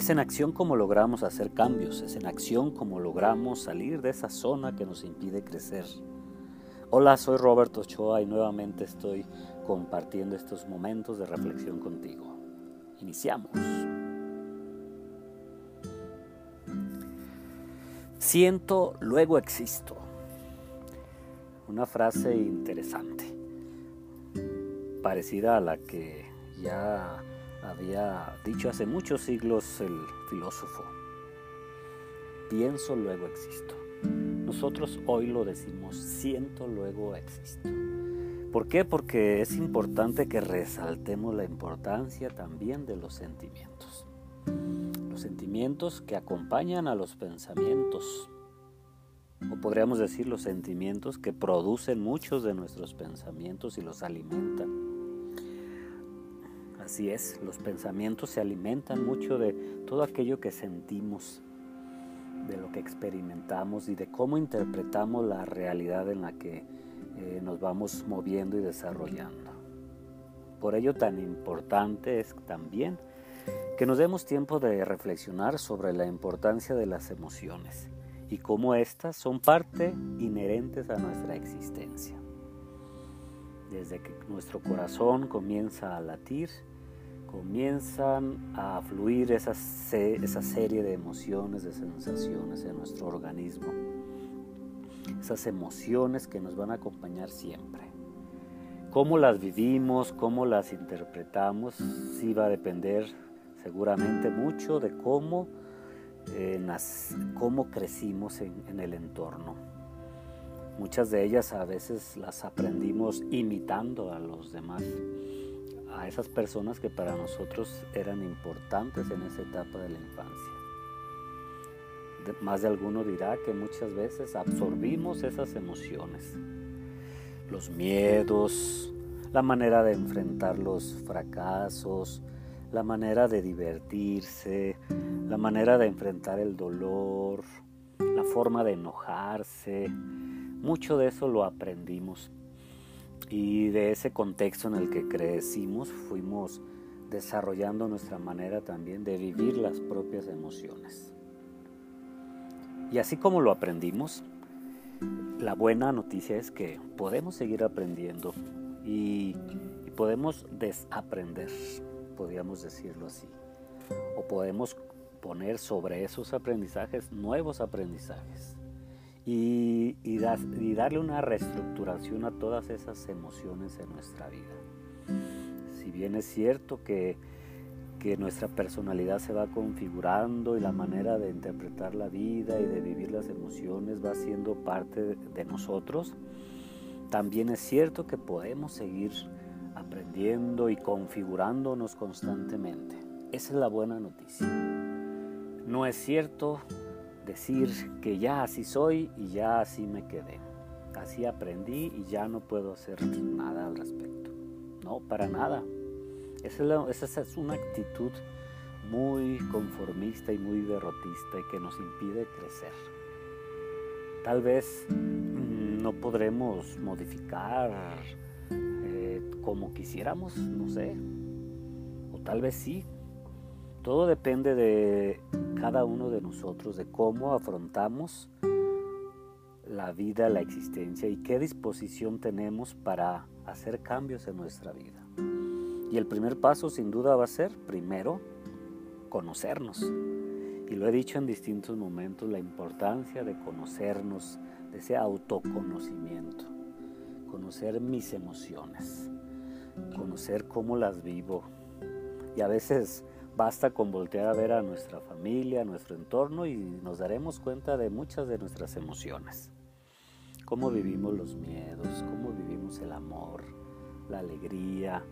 Es en acción como logramos hacer cambios, es en acción como logramos salir de esa zona que nos impide crecer. Hola, soy Roberto Ochoa y nuevamente estoy compartiendo estos momentos de reflexión contigo. Iniciamos. Siento, luego existo. Una frase interesante, parecida a la que ya había dicho hace muchos siglos el filósofo. Pienso, luego existo. Nosotros hoy lo decimos, siento, luego existo. ¿Por qué? Porque es importante que resaltemos la importancia también de los sentimientos. Los sentimientos que acompañan a los pensamientos. O podríamos decir los sentimientos que producen muchos de nuestros pensamientos y los alimentan. Así es, los pensamientos se alimentan mucho de todo aquello que sentimos, de lo que experimentamos y de cómo interpretamos la realidad en la que eh, nos vamos moviendo y desarrollando. Por ello tan importante es también que nos demos tiempo de reflexionar sobre la importancia de las emociones y cómo éstas son parte inherentes a nuestra existencia. Desde que nuestro corazón comienza a latir, comienzan a fluir esa, esa serie de emociones, de sensaciones en nuestro organismo. Esas emociones que nos van a acompañar siempre. Cómo las vivimos, cómo las interpretamos, sí va a depender seguramente mucho de cómo, eh, cómo crecimos en, en el entorno. Muchas de ellas a veces las aprendimos imitando a los demás a esas personas que para nosotros eran importantes en esa etapa de la infancia. más de alguno dirá que muchas veces absorbimos esas emociones, los miedos, la manera de enfrentar los fracasos, la manera de divertirse, la manera de enfrentar el dolor, la forma de enojarse. Mucho de eso lo aprendimos y de ese contexto en el que crecimos fuimos desarrollando nuestra manera también de vivir las propias emociones. Y así como lo aprendimos, la buena noticia es que podemos seguir aprendiendo y, podemos desaprender, podríamos decirlo así. O podemos poner sobre esos aprendizajes nuevos aprendizajes y, darle una reestructuración a todas esas emociones en nuestra vida. Si bien es cierto que, que nuestra personalidad se va configurando y la manera de interpretar la vida y de vivir las emociones va siendo parte de nosotros, también es cierto que podemos seguir aprendiendo y configurándonos constantemente. Esa es la buena noticia. No es cierto decir que ya así soy y ya así me quedé. Así aprendí y ya no puedo hacer nada al respecto. No, para nada. Esa es, una actitud muy conformista y muy derrotista y que nos impide crecer. Tal vez mm, no podremos modificar eh, como quisiéramos, no sé. O tal vez sí, todo depende de cada uno de nosotros, de cómo afrontamos la vida, la existencia y qué disposición tenemos para hacer cambios en nuestra vida. Y el primer paso sin duda va a ser, primero, conocernos. Y lo he dicho en distintos momentos, la importancia de conocernos, de ese autoconocimiento, conocer mis emociones, conocer cómo las vivo. Y a veces Basta con voltear a ver a nuestra familia, a nuestro entorno y nos daremos cuenta de muchas de nuestras emociones. Cómo vivimos los miedos, cómo vivimos el amor, la alegría,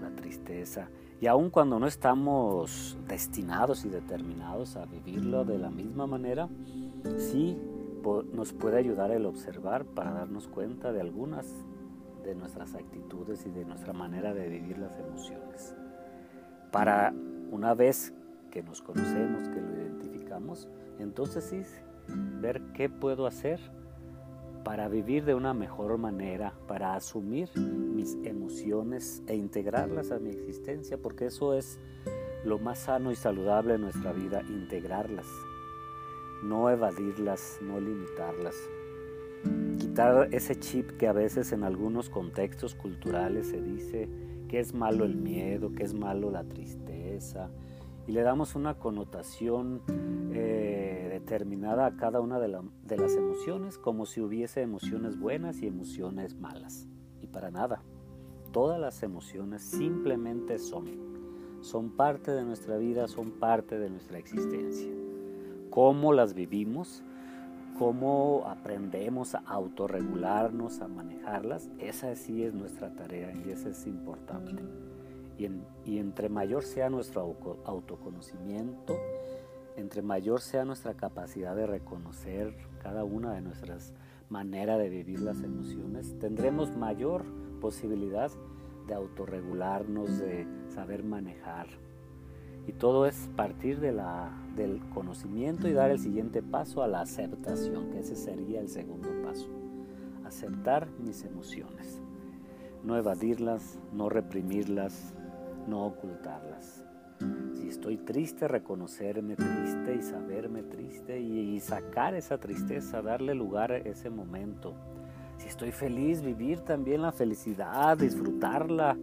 la tristeza. Y aun cuando no estamos destinados y determinados a vivirlo de la misma manera, sí nos puede ayudar el observar para darnos cuenta de algunas de nuestras actitudes y de nuestra manera de vivir las emociones. Para una vez que nos conocemos, que lo identificamos, entonces sí, ver qué puedo hacer para vivir de una mejor manera, para asumir mis emociones e integrarlas a mi existencia, porque eso es lo más sano y saludable en nuestra vida, integrarlas, no evadirlas, no limitarlas. Quitar ese chip que a veces en algunos contextos culturales se dice que es malo el miedo, que es malo la tristeza, y le damos una connotación eh, determinada a cada una de, de las emociones, como si hubiese emociones buenas y emociones malas. Y para nada. Todas las emociones simplemente son. Son parte de nuestra vida, son parte de nuestra existencia. Cómo las vivimos, cómo aprendemos a autorregularnos, a manejarlas, esa sí es nuestra tarea y esa es importante. Y, entre mayor sea nuestro autoconocimiento, entre mayor sea nuestra capacidad de reconocer cada una de nuestras maneras de vivir las emociones, tendremos mayor posibilidad de autorregularnos, de saber manejar. Y todo es partir de la, del y dar el siguiente paso a la aceptación, que ese sería el segundo paso. Aceptar mis emociones, no evadirlas, no reprimirlas, no ocultarlas. Si estoy triste, reconocerme triste y saberme triste y, sacar esa tristeza, darle lugar a ese momento. Si estoy feliz, vivir también la felicidad, disfrutarla,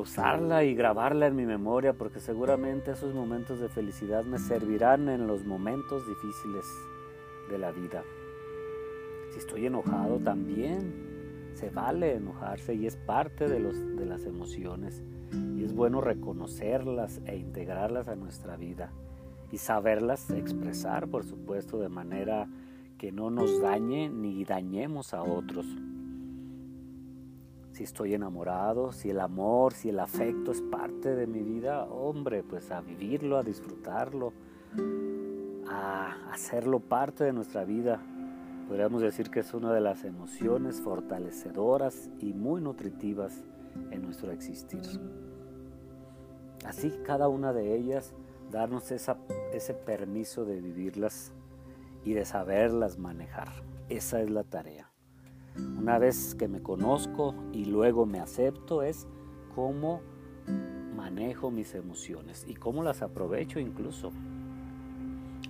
gozarla y grabarla en mi memoria, porque seguramente esos momentos de felicidad me servirán en los momentos difíciles de la vida. Si estoy enojado también, se vale enojarse y es parte de, los, de las emociones. Y es bueno reconocerlas e integrarlas a nuestra vida y saberlas expresar, por supuesto, de manera que no nos dañe ni dañemos a otros. Si estoy enamorado, si el amor, si el afecto es parte de mi vida, hombre, pues a vivirlo, a disfrutarlo, a hacerlo parte de nuestra vida. Podríamos decir que es una de las emociones fortalecedoras y muy nutritivas en nuestro existir. Así cada una de ellas, darnos ese permiso de vivirlas y de saberlas manejar. Esa es la tarea. Una vez que me conozco y luego me acepto es cómo manejo mis emociones y cómo las aprovecho incluso.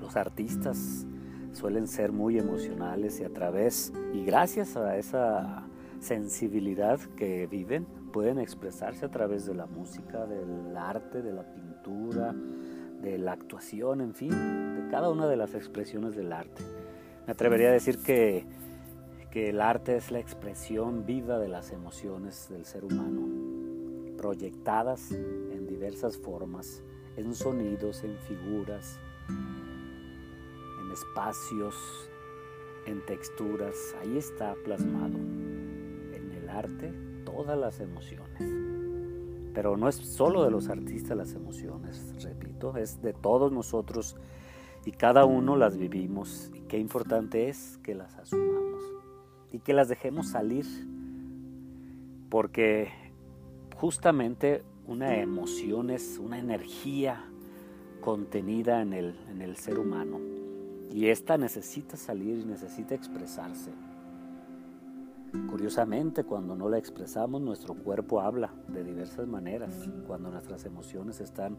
Los artistas suelen ser muy emocionales y a través y gracias a esa sensibilidad que viven, pueden expresarse a través de la música, del arte, de la pintura, de la actuación, en fin, de cada una de las expresiones del arte. Me atrevería a decir que, que el arte es la expresión viva de las emociones del ser humano, proyectadas en diversas formas, en sonidos, en figuras, en espacios, en texturas, ahí está plasmado en el arte todas las emociones. Pero no es solo de los artistas las emociones, repito, es de todos nosotros y cada uno las vivimos. Y qué importante es que las asumamos y que las dejemos salir, porque justamente una emoción es una energía contenida en el, en el ser humano y esta necesita salir y necesita expresarse. Curiosamente, cuando no la expresamos, nuestro cuerpo habla de diversas maneras. Cuando nuestras emociones están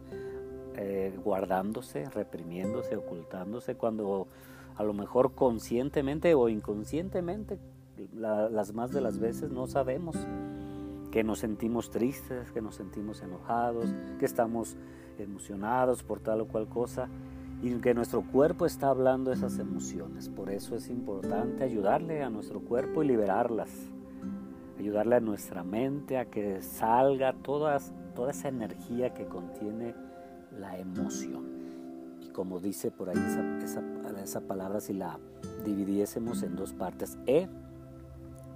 eh, guardándose, reprimiéndose, ocultándose, cuando a lo mejor conscientemente o inconscientemente, las más de las veces no sabemos que nos sentimos tristes, que nos sentimos enojados, que estamos emocionados por tal o cual cosa y que nuestro cuerpo está hablando esas emociones. Por eso es importante ayudarle a nuestro cuerpo y liberarlas. Ayudarle a nuestra mente a que salga toda esa energía que contiene la emoción. Y como dice por ahí esa, esa palabra, si la dividiésemos en dos partes, E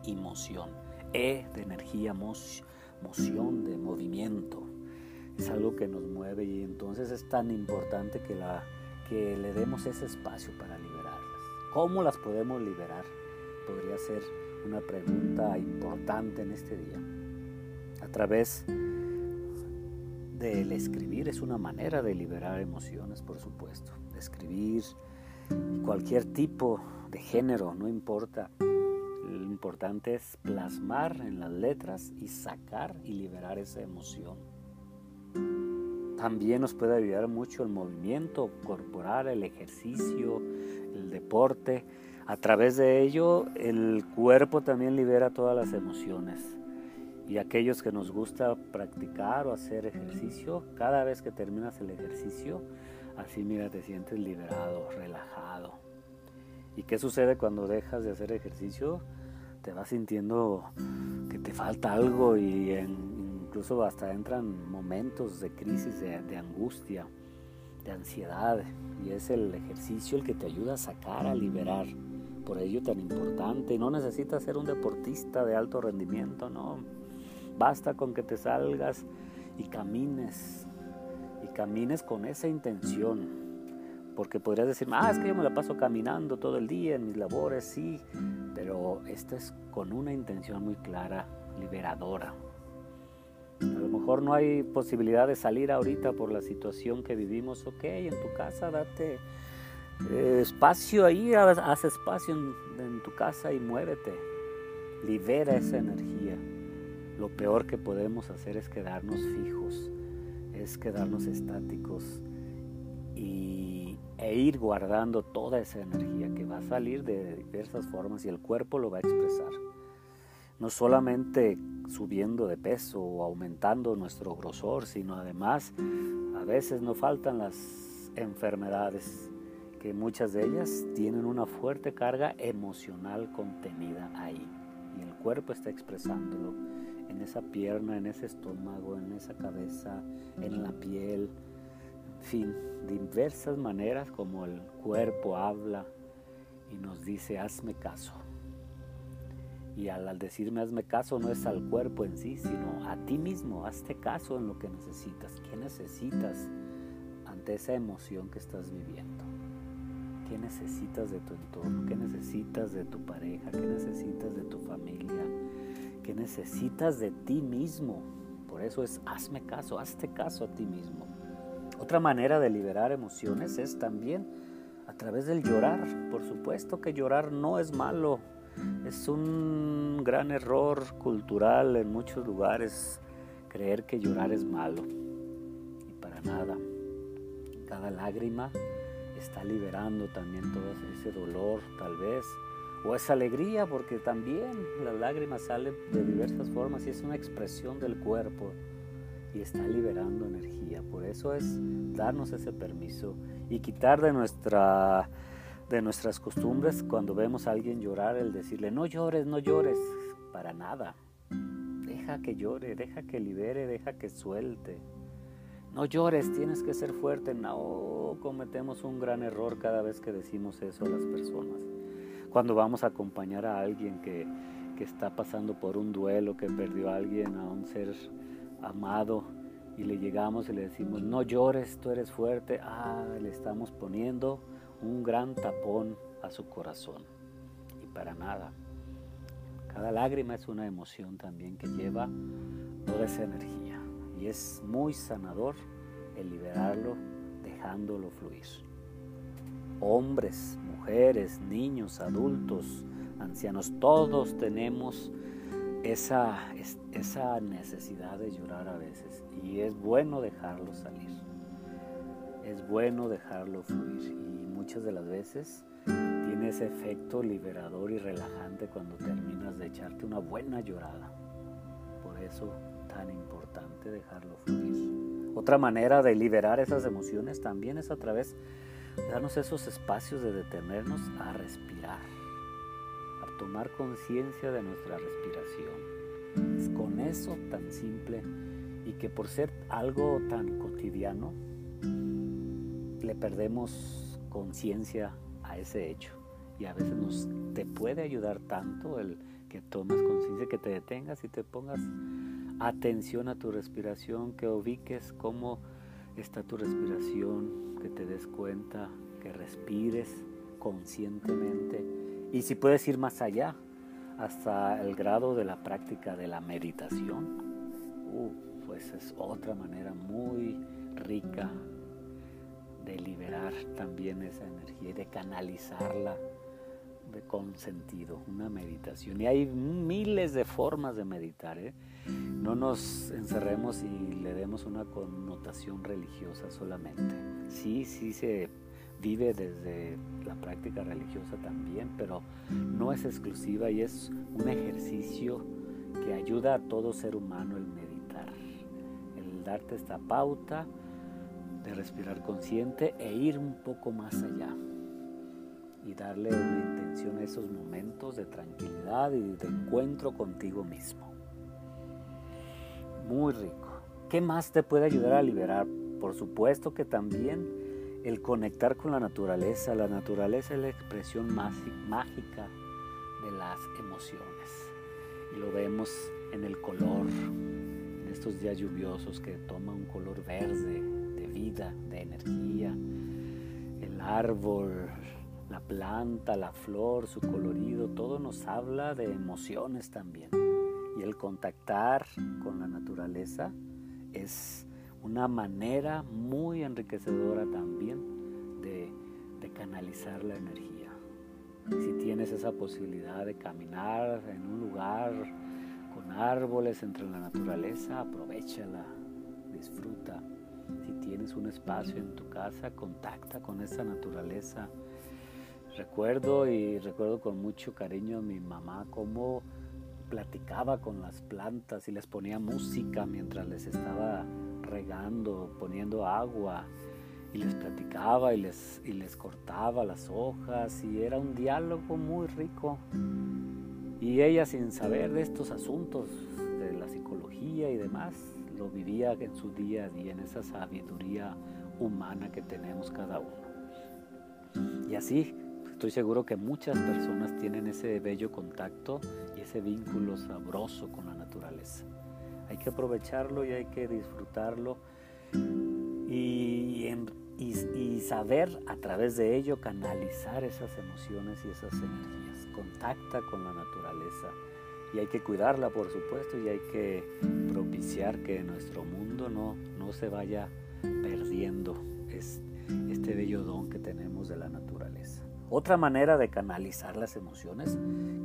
y moción. E de energía, moción de movimiento. Es algo que nos mueve y entonces es tan importante que la que le demos ese espacio para liberarlas. ¿Cómo las podemos liberar? Podría ser una pregunta importante en este día. A través del escribir es una manera de liberar emociones, por supuesto. Escribir cualquier tipo de género, no importa. Lo importante es plasmar en las letras y sacar y liberar esa emoción también nos puede ayudar mucho el movimiento corporal, el ejercicio, el deporte. A través de ello, el cuerpo también libera todas las emociones. Y aquellos que nos gusta practicar o hacer ejercicio, cada vez que terminas el ejercicio, así mira, te sientes liberado, relajado. ¿Y qué sucede cuando dejas de hacer ejercicio? Te vas sintiendo que te falta algo y incluso hasta entran momentos de crisis, de, de angustia, de ansiedad. Y es el ejercicio el que te ayuda a sacar, a liberar por ello tan importante. No necesitas ser un deportista de alto rendimiento, no. Basta con que te salgas y camines. Y camines con esa intención. Porque podrías decir, ah, es que yo me la paso caminando todo el día en mis labores, sí. Pero esta es con una intención muy clara, liberadora. A lo mejor no hay posibilidad de salir ahorita por la situación que vivimos. Ok, en tu casa date eh, espacio ahí, haz, espacio en, tu casa y muévete. Libera esa energía. Lo peor que podemos hacer es quedarnos fijos, es quedarnos estáticos y, e ir guardando toda esa energía que va a salir de diversas formas y el cuerpo lo va a expresar. No solamente subiendo de peso o aumentando nuestro grosor, sino además a veces nos faltan las enfermedades muchas de ellas tienen una fuerte carga emocional contenida ahí y el cuerpo está expresándolo en esa pierna, en ese estómago, en esa cabeza, en la piel, fin, diversas maneras como el cuerpo habla y nos dice hazme caso. Y al, decirme hazme caso no es al cuerpo en sí, sino a ti mismo, hazte caso en lo que necesitas. ¿Qué necesitas ante esa emoción que estás viviendo? ¿Qué necesitas de tu entorno? ¿Qué necesitas de tu pareja? ¿Qué necesitas de tu familia? ¿Qué necesitas de ti mismo? Por eso es hazme caso, hazte caso a ti mismo. Otra manera de liberar emociones es también a través del llorar. Por supuesto que llorar no es malo. Es un gran error cultural en muchos lugares creer que llorar es malo. Y para nada. Cada lágrima está liberando también todo ese dolor tal vez, o esa alegría, porque también las lágrimas salen de diversas formas y es una expresión del cuerpo y está liberando energía. Por eso es darnos ese permiso y quitar de nuestra de nuestras costumbres cuando vemos a alguien llorar el decirle no llores, no llores, para nada. Deja que llore, deja que libere, deja que suelte. No llores, tienes que ser fuerte. No, cometemos un gran error cada vez que decimos eso a las personas. Cuando vamos a acompañar a alguien que, está pasando por un duelo, que perdió a alguien, a un ser amado, y le llegamos y le decimos, no llores, tú eres fuerte. Ah, le estamos poniendo un gran tapón a su corazón. Y para nada. Cada lágrima es una emoción también que lleva toda esa energía y es muy sanador el liberarlo dejándolo fluir. Hombres, mujeres, niños, adultos, ancianos, todos tenemos esa, esa necesidad de llorar a veces y es bueno dejarlo salir. Es bueno dejarlo fluir y muchas de las veces tiene ese efecto liberador y relajante cuando terminas de echarte una buena llorada. Por eso tan importante dejarlo fluir. Otra manera de liberar esas emociones también es a través de darnos esos espacios de detenernos a respirar, tomar conciencia de nuestra respiración. Es con eso tan simple y que por ser algo tan cotidiano, le perdemos conciencia a ese hecho. Y a veces nos te puede ayudar tanto el que tomes conciencia, que te detengas y te pongas atención a tu respiración, que ubiques cómo está tu respiración, que te des cuenta, que respires conscientemente y si puedes ir más allá, hasta el grado de la práctica de la meditación, uh, pues es otra manera muy rica de liberar también esa energía y de canalizarla con sentido, una meditación. Y hay miles de formas de meditar. ¿eh? no nos encerremos y le demos una connotación religiosa solamente. Sí, sí se vive desde la práctica religiosa también, pero no es exclusiva y es un ejercicio que ayuda a todo ser humano el meditar, el darte esta pauta de respirar consciente e ir un poco más allá y darle una intención a esos momentos de tranquilidad y de encuentro contigo mismo. Muy rico. ¿Qué más te puede ayudar a liberar? Por supuesto que también el conectar con la naturaleza. La naturaleza es la expresión mágica de las emociones. Y lo vemos en el color, en estos días lluviosos que toma un color verde, de vida, de energía. El árbol, la planta, la flor, su colorido, todo nos habla de emociones también. Y el contactar con la naturaleza es una manera muy enriquecedora también de, canalizar la energía. Si tienes esa posibilidad de caminar en un lugar con árboles entre la naturaleza, aprovechala, disfruta. Si tienes un espacio en tu casa, contacta con esa naturaleza. Recuerdo y recuerdo con mucho cariño a mi mamá cómo platicaba con las plantas y les ponía música mientras les estaba regando, poniendo agua y les platicaba y les, y les cortaba las hojas y era un diálogo muy rico. Y ella sin saber de estos asuntos de la psicología y demás, lo vivía en su día día, en esa sabiduría humana que tenemos cada uno. Y así estoy seguro que muchas personas tienen ese bello contacto y ese vínculo sabroso con la naturaleza. Hay que aprovecharlo y hay que disfrutarlo y, saber a través de ello canalizar esas emociones y esas energías. Contacta con la naturaleza y hay que cuidarla, por supuesto, y hay que propiciar que nuestro mundo no, no se vaya perdiendo este bello don que tenemos de la naturaleza. Otra manera de canalizar las emociones,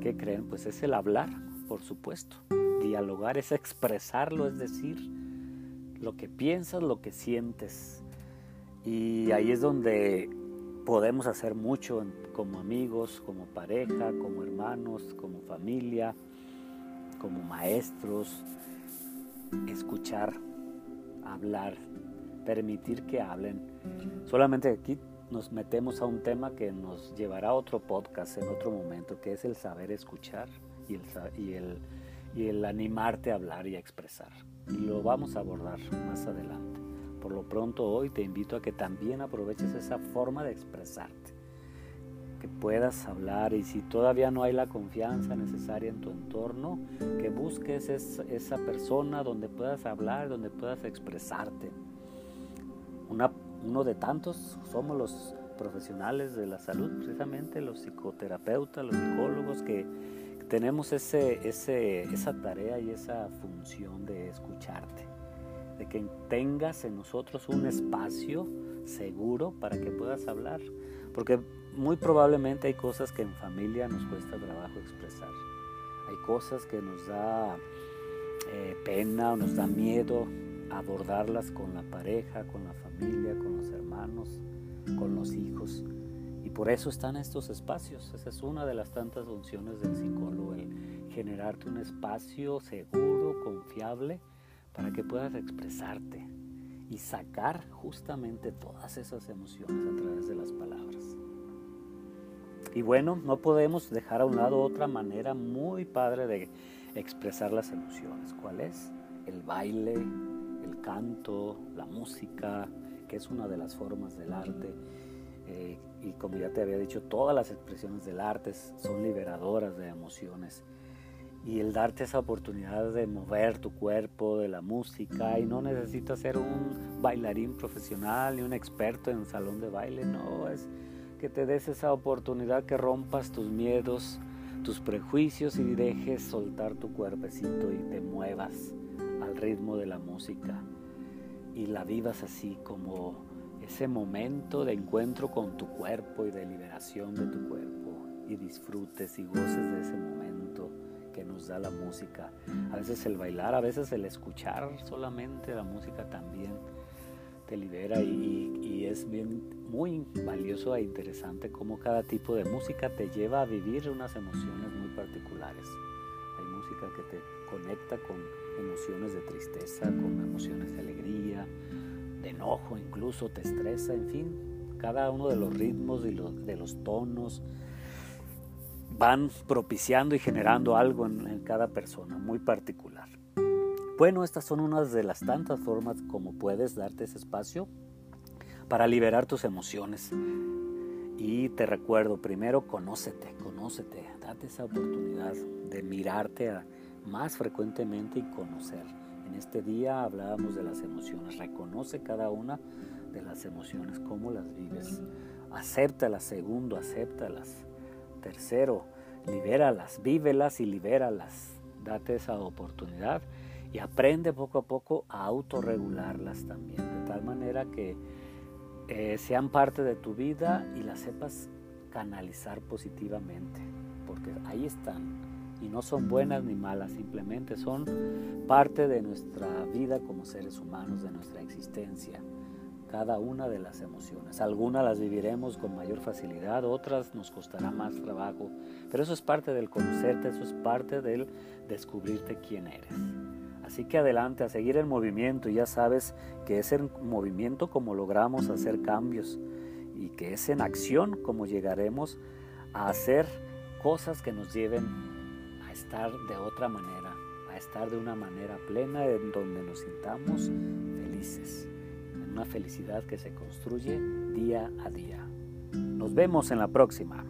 ¿qué creen? Pues es el hablar, por supuesto dialogar es expresarlo, es decir, lo que piensas, lo que sientes. Y ahí es donde podemos hacer mucho como amigos, como pareja, como hermanos, como familia, como maestros. Escuchar, hablar, permitir que hablen. Solamente aquí nos metemos a un tema que nos llevará a otro podcast en otro momento, que es el saber escuchar y el, y el animarte a hablar y a expresar. Y lo vamos a abordar más adelante. Por lo pronto hoy te invito a que también aproveches esa forma de expresarte, que puedas hablar y si todavía no hay la confianza necesaria en tu entorno, que busques esa persona donde puedas hablar, donde puedas expresarte. uno de tantos somos los profesionales de la salud, precisamente los psicoterapeutas, los psicólogos que tenemos esa tarea y esa función de escucharte, de que tengas en nosotros un espacio seguro para que puedas hablar, porque muy probablemente hay cosas que en familia nos cuesta trabajo expresar, hay cosas que nos da eh, pena o nos da miedo abordarlas con la pareja, con la familia, con los hermanos, con los hijos. Por eso están estos espacios. Esa es una de las tantas funciones del psicólogo, el generarte un espacio seguro, confiable, para que puedas expresarte y sacar justamente todas esas emociones a través de las palabras. Y bueno, no podemos dejar a un lado otra manera muy padre de expresar las emociones. ¿Cuál es? El baile, el canto, la música, que es una de las formas del arte eh, y como ya te había dicho, todas las expresiones del arte son liberadoras de emociones. Y el darte esa oportunidad de mover tu cuerpo, de la música, y no necesitas ser un bailarín profesional ni un experto en salón de baile, no, es que te des esa oportunidad que rompas tus miedos, tus prejuicios y dejes soltar tu cuerpecito y te muevas al ritmo de la música y la vivas así como ese momento de encuentro con tu cuerpo y de liberación de tu cuerpo y disfrutes y goces de ese momento que nos da la música. A veces el bailar, a veces el escuchar solamente la música también te libera y, y es bien muy valioso e interesante cómo cada tipo de música te lleva a vivir unas emociones muy particulares. Hay música que te conecta con emociones de tristeza, con emociones de alegría, de enojo, incluso te estresa, en fin, cada uno de los ritmos y de los tonos van propiciando y generando algo en, en cada persona muy particular. Bueno, estas son unas de las tantas formas como puedes darte ese espacio para liberar tus emociones. Y te recuerdo, primero conócete, conócete, date esa oportunidad de mirarte más frecuentemente y conocer. En este día hablábamos de las emociones, reconoce cada una de las emociones, cómo las vives. Acéptalas, segundo, acéptalas. Tercero, libéralas, vívelas y libéralas. Date esa oportunidad y aprende poco a poco a autorregularlas también, de tal manera que eh, sean parte de tu vida y las sepas canalizar positivamente, porque ahí están y no son buenas ni malas, simplemente son parte de nuestra vida como seres humanos, de nuestra existencia cada una de las emociones. Algunas las viviremos con mayor facilidad, otras nos costará más trabajo, pero eso es parte del conocerte, eso es parte del descubrirte quién eres. Así que adelante a seguir el movimiento, ya sabes que es en movimiento como logramos hacer cambios y que es en acción como llegaremos a hacer cosas que nos lleven a estar de otra manera, a estar de una manera plena en donde nos sintamos felices, en una felicidad que se construye día a día. Nos vemos en la próxima.